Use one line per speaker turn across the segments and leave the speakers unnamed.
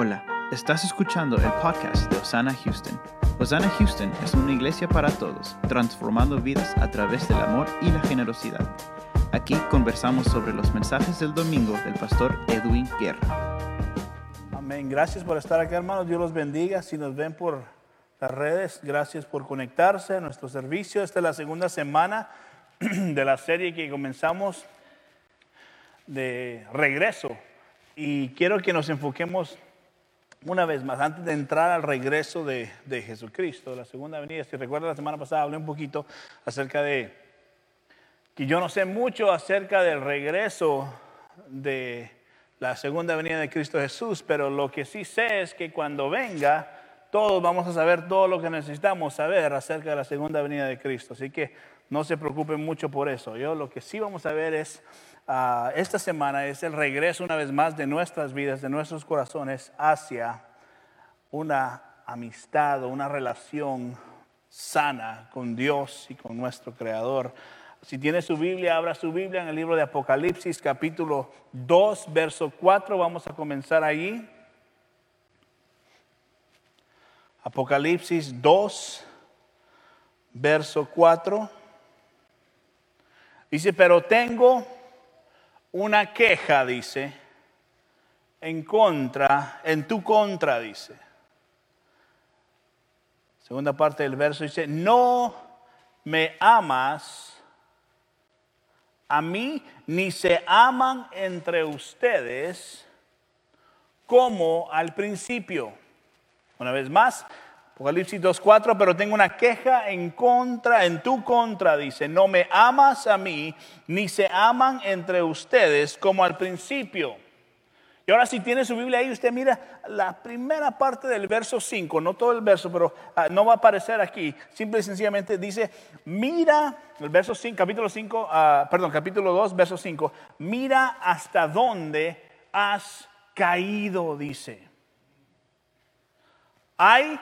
Hola, estás escuchando el podcast de Osana Houston. Osana Houston es una iglesia para todos, transformando vidas a través del amor y la generosidad. Aquí conversamos sobre los mensajes del domingo del pastor Edwin Guerra.
Amén. Gracias por estar aquí, hermanos. Dios los bendiga. Si nos ven por las redes, gracias por conectarse a nuestro servicio. Esta es la segunda semana de la serie que comenzamos de regreso. Y quiero que nos enfoquemos una vez más, antes de entrar al regreso de, de Jesucristo, la segunda venida. Si recuerda la semana pasada hablé un poquito acerca de que yo no sé mucho acerca del regreso de la segunda venida de Cristo Jesús, pero lo que sí sé es que cuando venga, todos vamos a saber todo lo que necesitamos saber acerca de la segunda venida de Cristo. Así que no se preocupen mucho por eso. Yo lo que sí vamos a ver es, ah, esta semana es el regreso una vez más de nuestras vidas, de nuestros corazones hacia una amistad o una relación sana con Dios y con nuestro Creador. Si tiene su Biblia, abra su Biblia en el libro de Apocalipsis capítulo 2, verso 4. Vamos a comenzar allí. Apocalipsis 2, verso 4. Dice, pero tengo una queja, dice, en contra, en tu contra, dice. Segunda parte del verso dice, no me amas a mí, ni se aman entre ustedes como al principio. Una vez más, Apocalipsis 2.4, pero tengo una queja en contra, en tu contra, dice, no me amas a mí, ni se aman entre ustedes como al principio. Y ahora si tiene su Biblia ahí, usted mira la primera parte del verso 5, no todo el verso, pero uh, no va a aparecer aquí. Simple y sencillamente dice, mira, el verso 5, capítulo 5, uh, ah, perdón, capítulo 2, verso 5, mira hasta dónde has caído, dice. Hay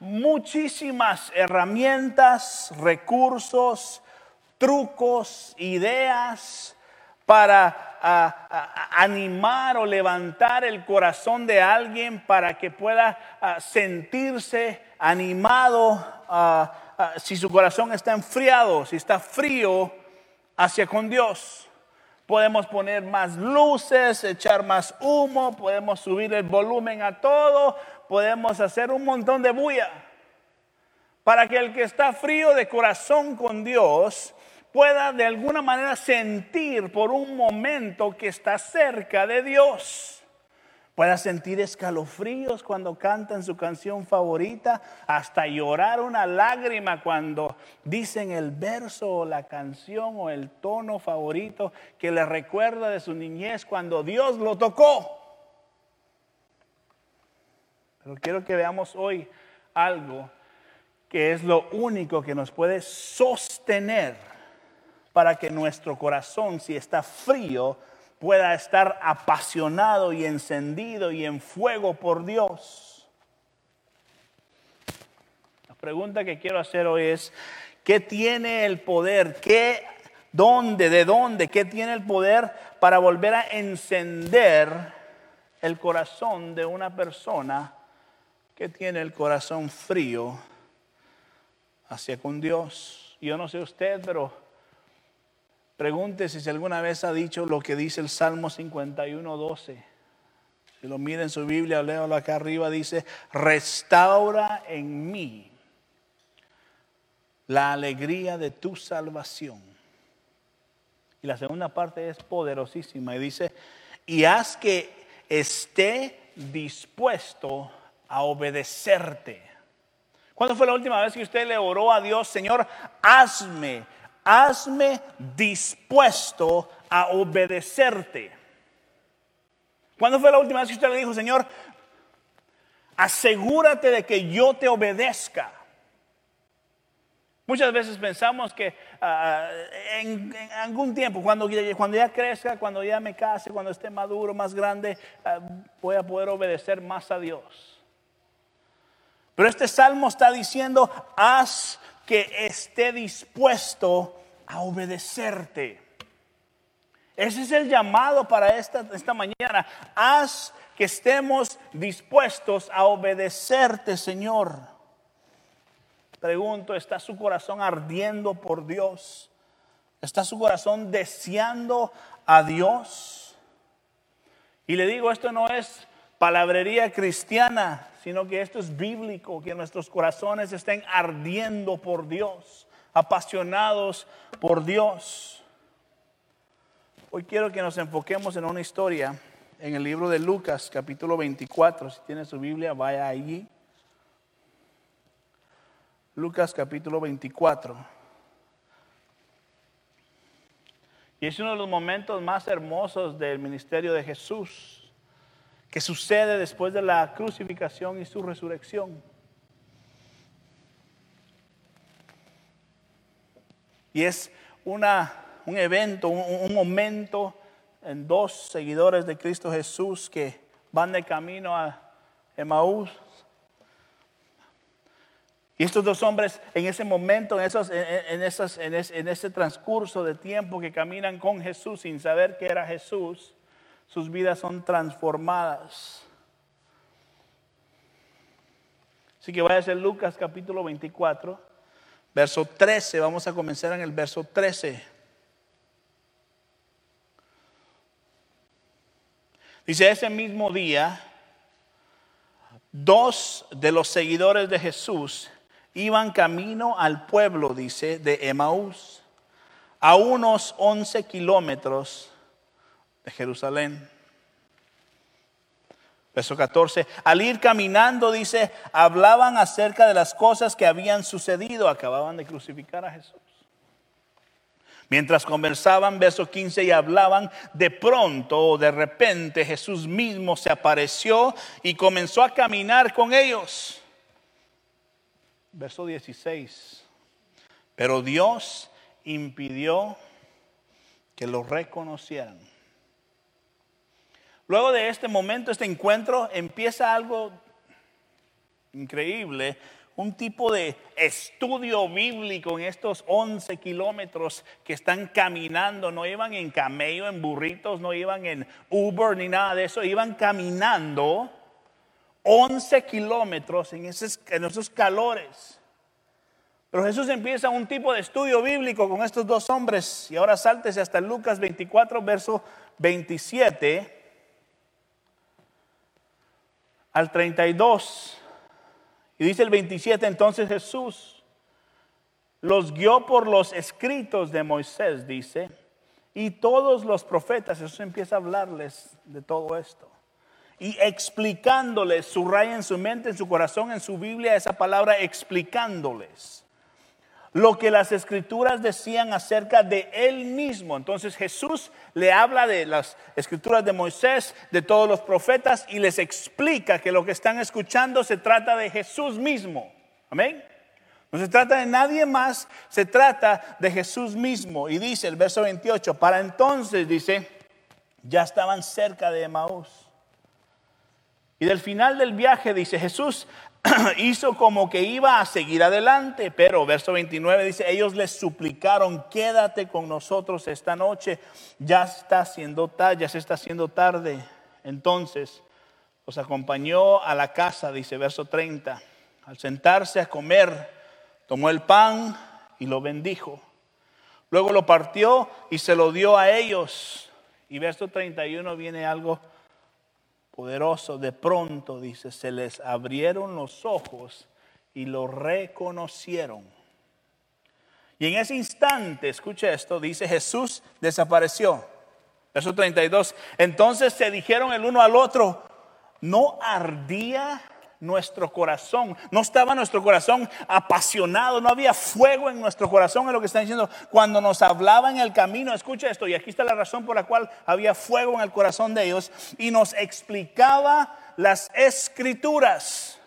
muchísimas herramientas, recursos, trucos, ideas para animar o levantar el corazón de alguien para que pueda sentirse animado si su corazón está enfriado, si está frío hacia con Dios. Podemos poner más luces, echar más humo, podemos subir el volumen a todo, podemos hacer un montón de bulla para que el que está frío de corazón con Dios pueda de alguna manera sentir por un momento que está cerca de Dios. Pueda sentir escalofríos cuando cantan su canción favorita, hasta llorar una lágrima cuando dicen el verso o la canción o el tono favorito que le recuerda de su niñez cuando Dios lo tocó. Pero quiero que veamos hoy algo que es lo único que nos puede sostener para que nuestro corazón, si está frío, pueda estar apasionado y encendido y en fuego por Dios. La pregunta que quiero hacer hoy es, ¿qué tiene el poder? ¿Qué, dónde, de dónde? ¿Qué tiene el poder para volver a encender el corazón de una persona que tiene el corazón frío hacia con Dios. Yo no sé usted, pero pregúntese si alguna vez ha dicho lo que dice el Salmo 51, 12. Si lo mira en su Biblia, léalo acá arriba, dice, restaura en mí la alegría de tu salvación. Y la segunda parte es poderosísima y dice, y haz que esté dispuesto a obedecerte. ¿Cuándo fue la última vez que usted le oró a Dios, Señor, hazme, hazme dispuesto a obedecerte? ¿Cuándo fue la última vez que usted le dijo, Señor, asegúrate de que yo te obedezca? Muchas veces pensamos que ah, en, algún tiempo, cuando, cuando, ya crezca, cuando ya me case, cuando esté maduro, más grande, ah, voy a poder obedecer más a Dios. Pero este salmo está diciendo, haz que esté dispuesto a obedecerte. Ese es el llamado para esta, esta mañana. Haz que estemos dispuestos a obedecerte, Señor. Pregunto, ¿está su corazón ardiendo por Dios? ¿Está su corazón deseando a Dios? Y le digo, esto no es palabrería cristiana, sino que esto es bíblico, que nuestros corazones estén ardiendo por Dios, apasionados por Dios. Hoy quiero que nos enfoquemos en una historia en el libro de Lucas, capítulo 24. Si tiene su Biblia, vaya allí. Lucas capítulo 24. Y es uno de los momentos más hermosos del ministerio de Jesús, que sucede después de la crucificación y su resurrección. Y es una, un evento, un, momento en dos seguidores de Cristo Jesús que van de camino a Emaús y estos dos hombres en ese momento, en, esos, en, esos, en, ese, transcurso de tiempo que caminan con Jesús sin saber que era Jesús, sus vidas son transformadas. Así que vaya a ser Lucas capítulo 24, verso 13. Vamos a comenzar en el verso 13. Dice, ese mismo día, dos de los seguidores de Jesús iban camino al pueblo, dice, de Emaús, a unos 11 kilómetros de Jerusalén. Verso 14, al ir caminando, dice, hablaban acerca de las cosas que habían sucedido, acababan de crucificar a Jesús. Mientras conversaban, verso 15, y hablaban, de pronto o de repente Jesús mismo se apareció y comenzó a caminar con ellos verso 16. Pero Dios impidió que lo reconocieran. Luego de este momento, este encuentro, empieza algo increíble, un tipo de estudio bíblico en estos 11 kilómetros que están caminando, no iban en camello, en burritos, no iban en Uber ni nada de eso, iban caminando 11 kilómetros en esos, en esos calores. Pero Jesús empieza un tipo de estudio bíblico con estos dos hombres. Y ahora sáltese hasta Lucas 24, verso 27 al 32. Y dice el 27, entonces Jesús los guió por los escritos de Moisés, dice, y todos los profetas. Jesús empieza a hablarles de todo esto y explicándoles, subraya en su mente, en su corazón, en su Biblia esa palabra explicándoles lo que las escrituras decían acerca de él mismo. Entonces Jesús le habla de las escrituras de Moisés, de todos los profetas y les explica que lo que están escuchando se trata de Jesús mismo. Amén. No se trata de nadie más, se trata de Jesús mismo. Y dice el verso 28, para entonces dice, ya estaban cerca de Emaús y del final del viaje dice, Jesús hizo como que iba a seguir adelante, pero verso 29 dice, ellos les suplicaron, quédate con nosotros esta noche, ya está haciendo tarde, ya se está haciendo tarde. Entonces los acompañó a la casa, dice verso 30. Al sentarse a comer, tomó el pan y lo bendijo. Luego lo partió y se lo dio a ellos. Y verso 31 viene algo de pronto, dice, se les abrieron los ojos y lo reconocieron. Y en ese instante, escuche esto, dice Jesús desapareció. Verso 32. Entonces se dijeron el uno al otro, ¿no ardía nuestro corazón. No estaba nuestro corazón apasionado, no había fuego en nuestro corazón, en lo que está diciendo. Cuando nos hablaba en el camino, escucha esto, y aquí está la razón por la cual había fuego en el corazón de ellos, y nos explicaba las escrituras.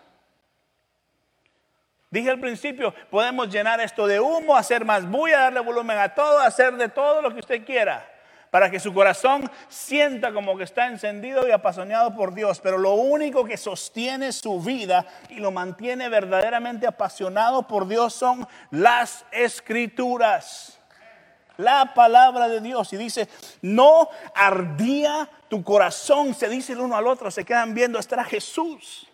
Dije al principio, podemos llenar esto de humo, hacer más bulla, darle volumen a todo, hacer de todo lo que usted quiera para que su corazón sienta como que está encendido y apasionado por Dios. Pero lo único que sostiene su vida y lo mantiene verdaderamente apasionado por Dios son las escrituras. La palabra de Dios. Y dice, no ardía tu corazón. Se dice el uno al otro, se quedan viendo, era Jesús.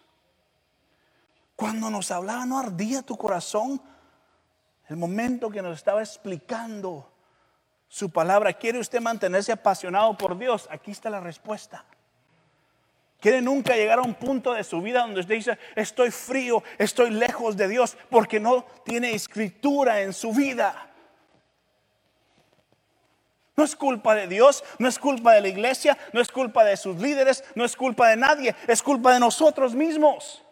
Cuando nos hablaba, no ardía tu corazón. El momento que nos estaba explicando su palabra. ¿Quiere usted mantenerse apasionado por Dios? Aquí está la respuesta. ¿Quiere nunca llegar a un punto de su vida donde usted dice, estoy frío, estoy lejos de Dios porque no tiene escritura en su vida? No es culpa de Dios, no es culpa de la iglesia, no es culpa de sus líderes, no es culpa de nadie, es culpa de nosotros mismos.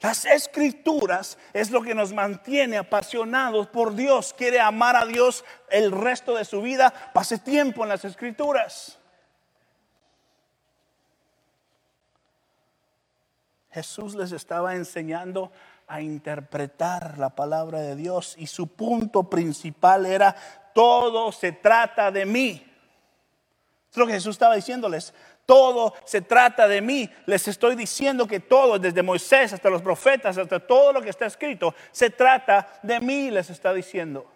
Las escrituras es lo que nos mantiene apasionados por Dios. Quiere amar a Dios el resto de su vida, pase tiempo en las escrituras. Jesús les estaba enseñando a interpretar la palabra de Dios y su punto principal era, todo se trata de mí. Es lo que Jesús estaba diciéndoles, todo se trata de mí. Les estoy diciendo que todo, desde Moisés hasta los profetas, hasta todo lo que está escrito, se trata de mí, les está diciendo.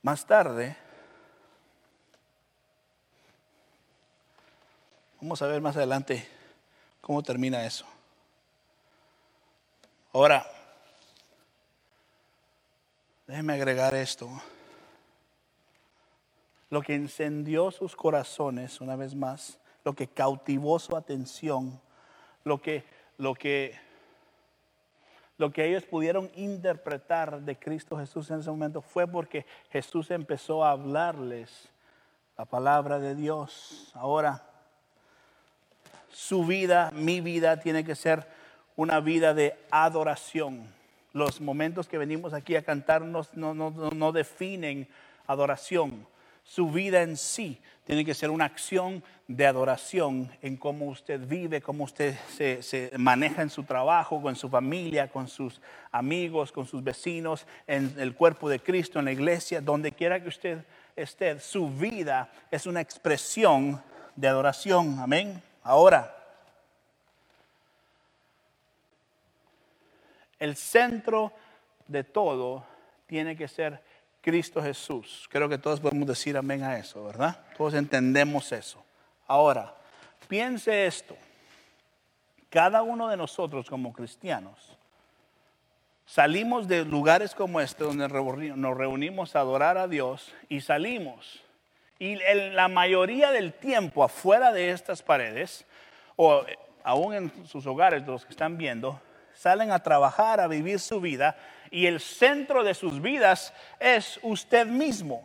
Más tarde, vamos a ver más adelante cómo termina eso. Ahora, déjeme agregar esto. Lo que encendió sus corazones, una vez más, lo que cautivó su atención, lo que, lo que, lo que ellos pudieron interpretar de Cristo Jesús en ese momento fue porque Jesús empezó a hablarles la palabra de Dios. Ahora, su vida, mi vida, tiene que ser una vida de adoración. Los momentos que venimos aquí a cantarnos no, no, definen adoración. Su vida en sí tiene que ser una acción de adoración en cómo usted vive, cómo usted se, maneja en su trabajo, con su familia, con sus amigos, con sus vecinos, en el cuerpo de Cristo, en la iglesia, donde quiera que usted esté. Su vida es una expresión de adoración. Amén. Ahora, el centro de todo tiene que ser Cristo Jesús. Creo que todos podemos decir amén a eso, ¿verdad? Todos entendemos eso. Ahora, piense esto. Cada uno de nosotros como cristianos salimos de lugares como este donde nos reunimos a adorar a Dios y salimos y la mayoría del tiempo afuera de estas paredes, o aún en sus hogares, los que están viendo, salen a trabajar, a vivir su vida, y el centro de sus vidas es usted mismo.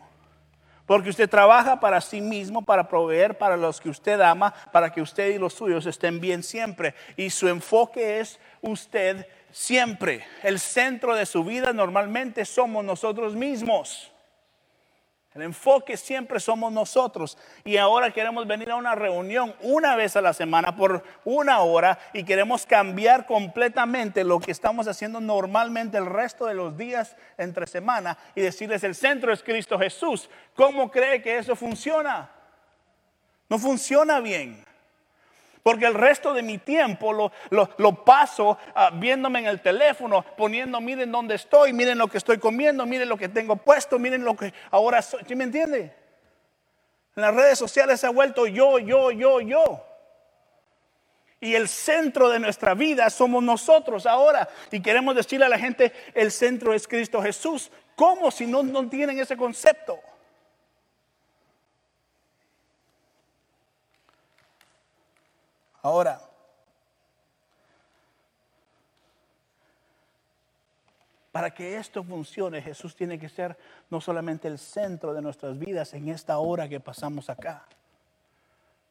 Porque usted trabaja para sí mismo, para proveer para los que usted ama, para que usted y los suyos estén bien siempre. Y su enfoque es usted siempre. El centro de su vida normalmente somos nosotros mismos. El enfoque siempre somos nosotros. Y ahora queremos venir a una reunión una vez a la semana por una hora y queremos cambiar completamente lo que estamos haciendo normalmente el resto de los días entre semana y decirles el centro es Cristo Jesús. ¿Cómo cree que eso funciona? No funciona bien. Porque el resto de mi tiempo lo, lo, paso ah, viéndome en el teléfono, poniendo, miren dónde estoy, miren lo que estoy comiendo, miren lo que tengo puesto, miren lo que ahora soy. ¿Sí me entiende? En las redes sociales se ha vuelto yo, yo, yo, yo. Y el centro de nuestra vida somos nosotros ahora. Y queremos decirle a la gente, el centro es Cristo Jesús. ¿Cómo si no, no tienen ese concepto? Ahora, para que esto funcione, Jesús tiene que ser no solamente el centro de nuestras vidas en esta hora que pasamos acá.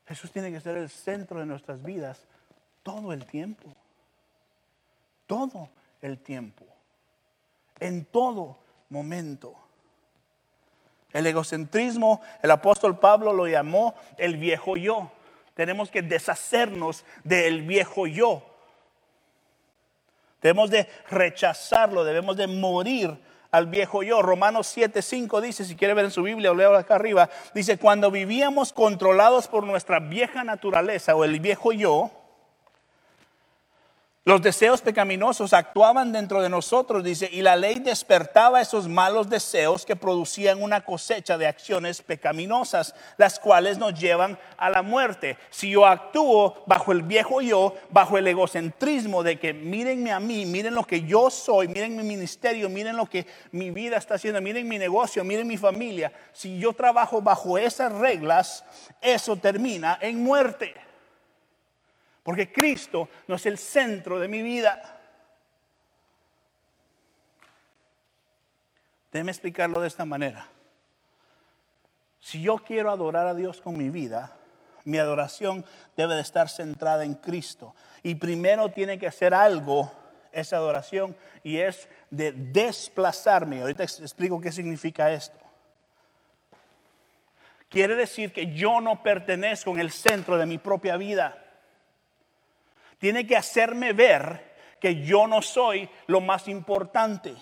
Jesús tiene que ser el centro de nuestras vidas todo el tiempo. Todo el tiempo. En todo momento. El egocentrismo, el apóstol Pablo lo llamó el viejo yo. Tenemos que deshacernos del viejo yo. Debemos de rechazarlo, debemos de morir al viejo yo. Romanos 7:5 dice, si quiere ver en su Biblia o leo acá arriba, dice, cuando vivíamos controlados por nuestra vieja naturaleza o el viejo yo, Los deseos pecaminosos actuaban dentro de nosotros, dice, y la ley despertaba esos malos deseos que producían una cosecha de acciones pecaminosas, las cuales nos llevan a la muerte. Si yo actúo bajo el viejo yo, bajo el egocentrismo de que mírenme a mí, miren lo que yo soy, miren mi ministerio, miren lo que mi vida está haciendo, miren mi negocio, miren mi familia, si yo trabajo bajo esas reglas, eso termina en muerte. Porque Cristo no es el centro de mi vida. Déjeme explicarlo de esta manera. Si yo quiero adorar a Dios con mi vida, mi adoración debe de estar centrada en Cristo. Y primero tiene que hacer algo esa adoración y es de desplazarme. Ahorita explico qué significa esto. Quiere decir que yo no pertenezco en el centro de mi propia vida tiene que hacerme ver que yo no soy lo más importante.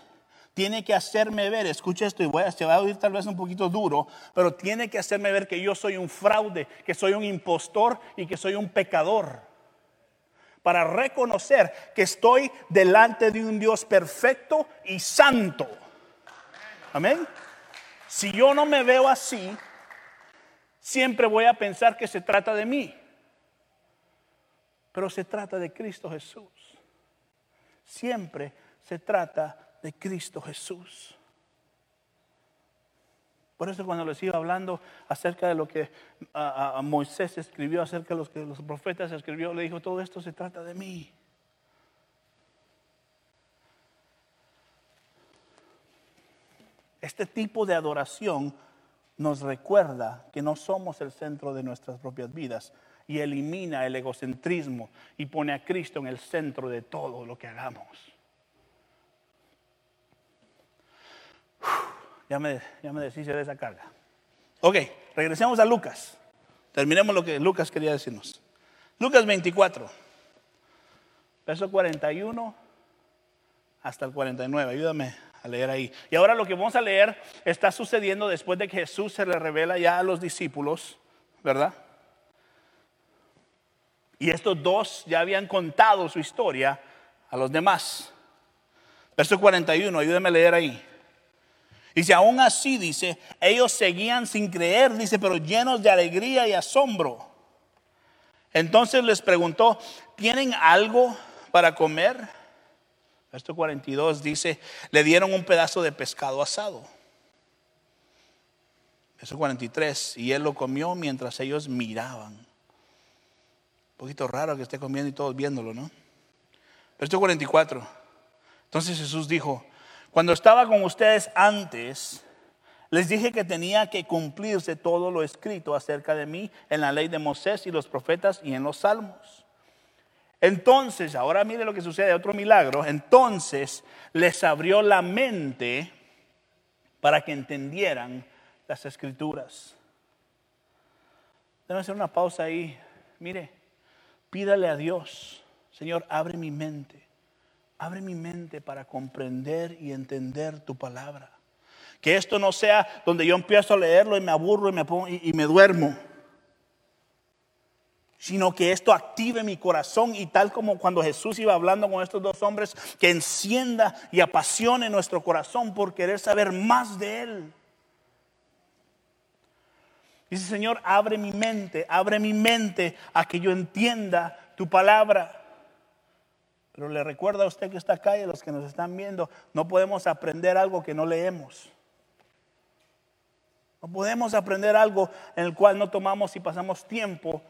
Tiene que hacerme ver, escucha esto y voy a, se va a oír tal vez un poquito duro, pero tiene que hacerme ver que yo soy un fraude, que soy un impostor y que soy un pecador. Para reconocer que estoy delante de un Dios perfecto y santo. Amén. Si yo no me veo así, siempre voy a pensar que se trata de mí. Pero se trata de Cristo Jesús. Siempre se trata de Cristo Jesús. Por eso cuando les iba hablando acerca de lo que a, Moisés escribió, acerca de lo que los profetas escribió, le dijo, todo esto se trata de mí. Este tipo de adoración nos recuerda que no somos el centro de nuestras propias vidas, y elimina el egocentrismo y pone a Cristo en el centro de todo lo que hagamos. ya me, ya me deshice de esa carga. Ok, regresemos a Lucas. Terminemos lo que Lucas quería decirnos. Lucas 24, verso 41 hasta el 49. Ayúdame a leer ahí. Y ahora lo que vamos a leer está sucediendo después de que Jesús se le revela ya a los discípulos, ¿verdad? Y estos dos ya habían contado su historia a los demás. Verso 41, ayúdeme a leer ahí. Dice, aún así, dice, ellos seguían sin creer, dice, pero llenos de alegría y asombro. Entonces les preguntó, ¿tienen algo para comer? Verso 42 dice, le dieron un pedazo de pescado asado. Verso 43, y él lo comió mientras ellos miraban poquito raro que esté comiendo y todos viéndolo, ¿no? Verso 44. Entonces Jesús dijo, cuando estaba con ustedes antes, les dije que tenía que cumplirse todo lo escrito acerca de mí en la ley de Moisés y los profetas y en los salmos. Entonces, ahora mire lo que sucede, otro milagro. Entonces les abrió la mente para que entendieran las escrituras. Debe hacer una pausa ahí. Mire, Pídale a Dios, Señor, abre mi mente, abre mi mente para comprender y entender tu palabra. Que esto no sea donde yo empiezo a leerlo y me aburro y me, pongo, y, me duermo sino que esto active mi corazón y tal como cuando Jesús iba hablando con estos dos hombres, que encienda y apasione nuestro corazón por querer saber más de Él. Dice, Señor, abre mi mente, abre mi mente a que yo entienda tu palabra. Pero le recuerda a usted que está acá y a los que nos están viendo, no podemos aprender algo que no leemos. No podemos aprender algo en el cual no tomamos y pasamos tiempo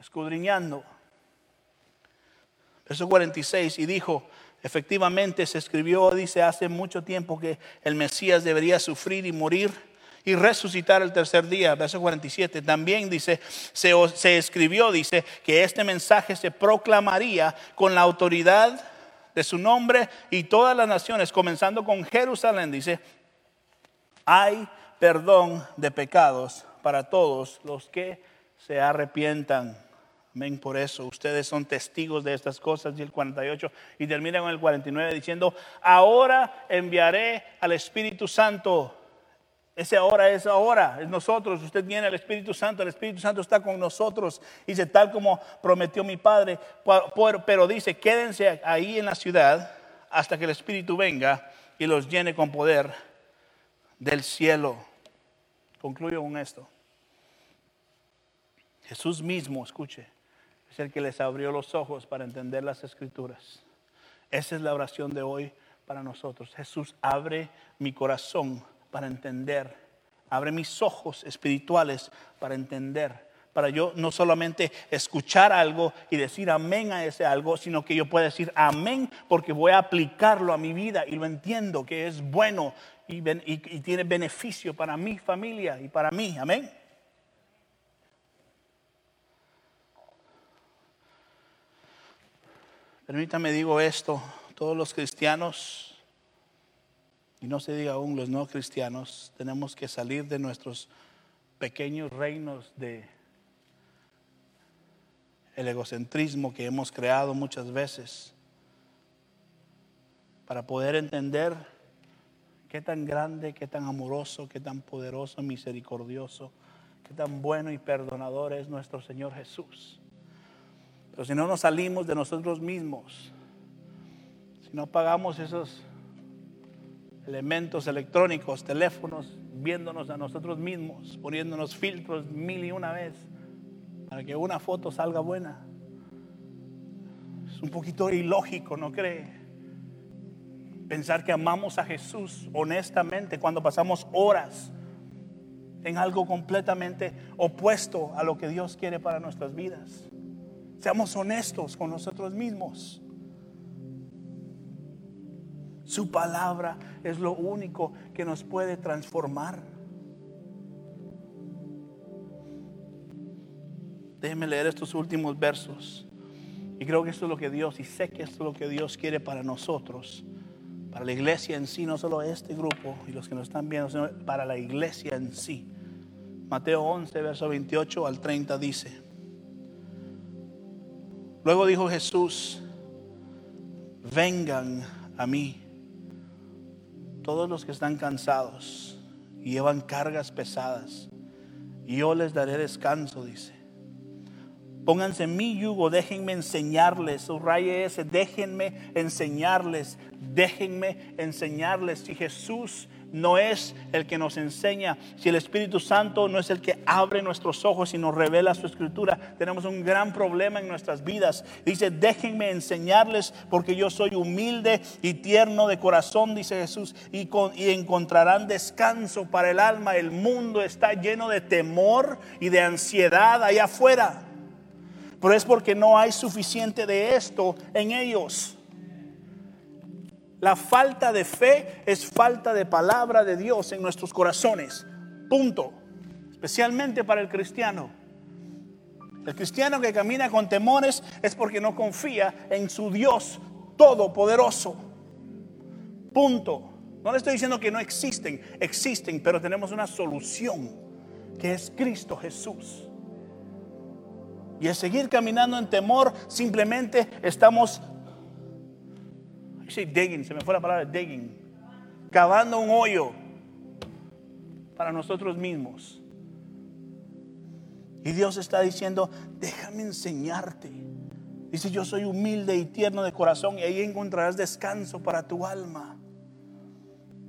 escudriñando. Verso 46, y dijo, efectivamente se escribió, dice, hace mucho tiempo que el Mesías debería sufrir y morir y resucitar el tercer día. Verso 47. También dice, se, escribió, dice, que este mensaje se proclamaría con la autoridad de su nombre y todas las naciones, comenzando con Jerusalén, dice, hay perdón de pecados para todos los que se arrepientan. Amén, por eso ustedes son testigos de estas cosas. Y el 48 y termina con el 49 diciendo, ahora enviaré al Espíritu Santo Ese ahora es ahora, es nosotros. Usted tiene el Espíritu Santo, el Espíritu Santo está con nosotros. Dice, tal como prometió mi Padre, pero dice, quédense ahí en la ciudad hasta que el Espíritu venga y los llene con poder del cielo. Concluyo con esto. Jesús mismo, escuche, es el que les abrió los ojos para entender las escrituras. Esa es la oración de hoy para nosotros. Jesús, abre mi corazón para entender. Abre mis ojos espirituales para entender. Para yo no solamente escuchar algo y decir amén a ese algo, sino que yo pueda decir amén porque voy a aplicarlo a mi vida y lo entiendo que es bueno y, tiene beneficio para mi familia y para mí. Amén. Permítame digo esto, todos los cristianos y no se diga aún los no cristianos, tenemos que salir de nuestros pequeños reinos de el egocentrismo que hemos creado muchas veces para poder entender qué tan grande, qué tan amoroso, qué tan poderoso, misericordioso, qué tan bueno y perdonador es nuestro Señor Jesús. Pero si no nos salimos de nosotros mismos, si no pagamos esos elementos electrónicos, teléfonos, viéndonos a nosotros mismos, poniéndonos filtros mil y una vez para que una foto salga buena. Es un poquito ilógico, ¿no cree? Pensar que amamos a Jesús honestamente cuando pasamos horas en algo completamente opuesto a lo que Dios quiere para nuestras vidas. Seamos honestos con nosotros mismos. Su palabra es lo único que nos puede transformar. Déjenme leer estos últimos versos. Y creo que esto es lo que Dios, y sé que esto es lo que Dios quiere para nosotros, para la iglesia en sí, no solo este grupo y los que nos están viendo, sino para la iglesia en sí. Mateo 11, verso 28 al 30 dice, luego dijo Jesús, vengan a mí todos los que están cansados llevan cargas pesadas, yo les daré descanso, dice. Pónganse mi yugo, déjenme enseñarles, subraye ese, déjenme enseñarles, déjenme enseñarles. Si Jesús no es el que nos enseña, si el Espíritu Santo no es el que abre nuestros ojos y nos revela su escritura, tenemos un gran problema en nuestras vidas. Dice, déjenme enseñarles porque yo soy humilde y tierno de corazón, dice Jesús, y, y encontrarán descanso para el alma. El mundo está lleno de temor y de ansiedad allá afuera, pero es porque no hay suficiente de esto en ellos. La falta de fe es falta de palabra de Dios en nuestros corazones. Punto. Especialmente para el cristiano. El cristiano que camina con temores es porque no confía en su Dios todopoderoso. Punto. No le estoy diciendo que no existen, existen, pero tenemos una solución que es Cristo Jesús. Y el seguir caminando en temor, simplemente estamos digging, se me fue la palabra digging. Cavando un hoyo para nosotros mismos. Y Dios está diciendo, déjame enseñarte. Dice, yo soy humilde y tierno de corazón y ahí encontrarás descanso para tu alma.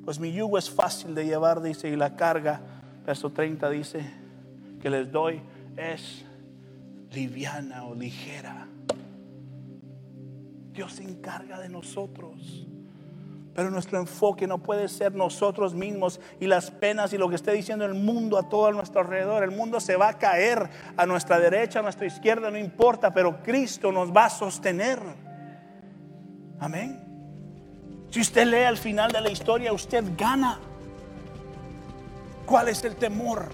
Pues mi yugo es fácil de llevar, dice, y la carga, verso 30 dice, que les doy es liviana o ligera. Dios se encarga de nosotros. Pero nuestro enfoque no puede ser nosotros mismos y las penas y lo que esté diciendo el mundo a todo nuestro alrededor. El mundo se va a caer a nuestra derecha, a nuestra izquierda, no importa, pero Cristo nos va a sostener. Amén. Si usted lee al final de la historia, usted gana. ¿Cuál es el temor?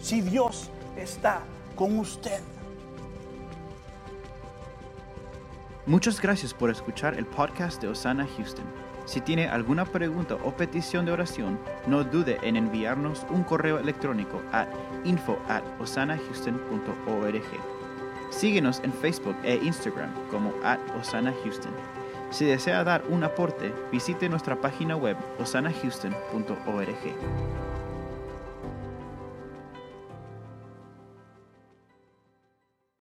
Si Dios está con usted.
Muchas gracias por escuchar el podcast de Osana Houston. Si tiene alguna pregunta o petición de oración, no dude en enviarnos un correo electrónico a info. Síguenos en Facebook e Instagram como at. Si desea dar un aporte, visite nuestra página web osanahouston.org.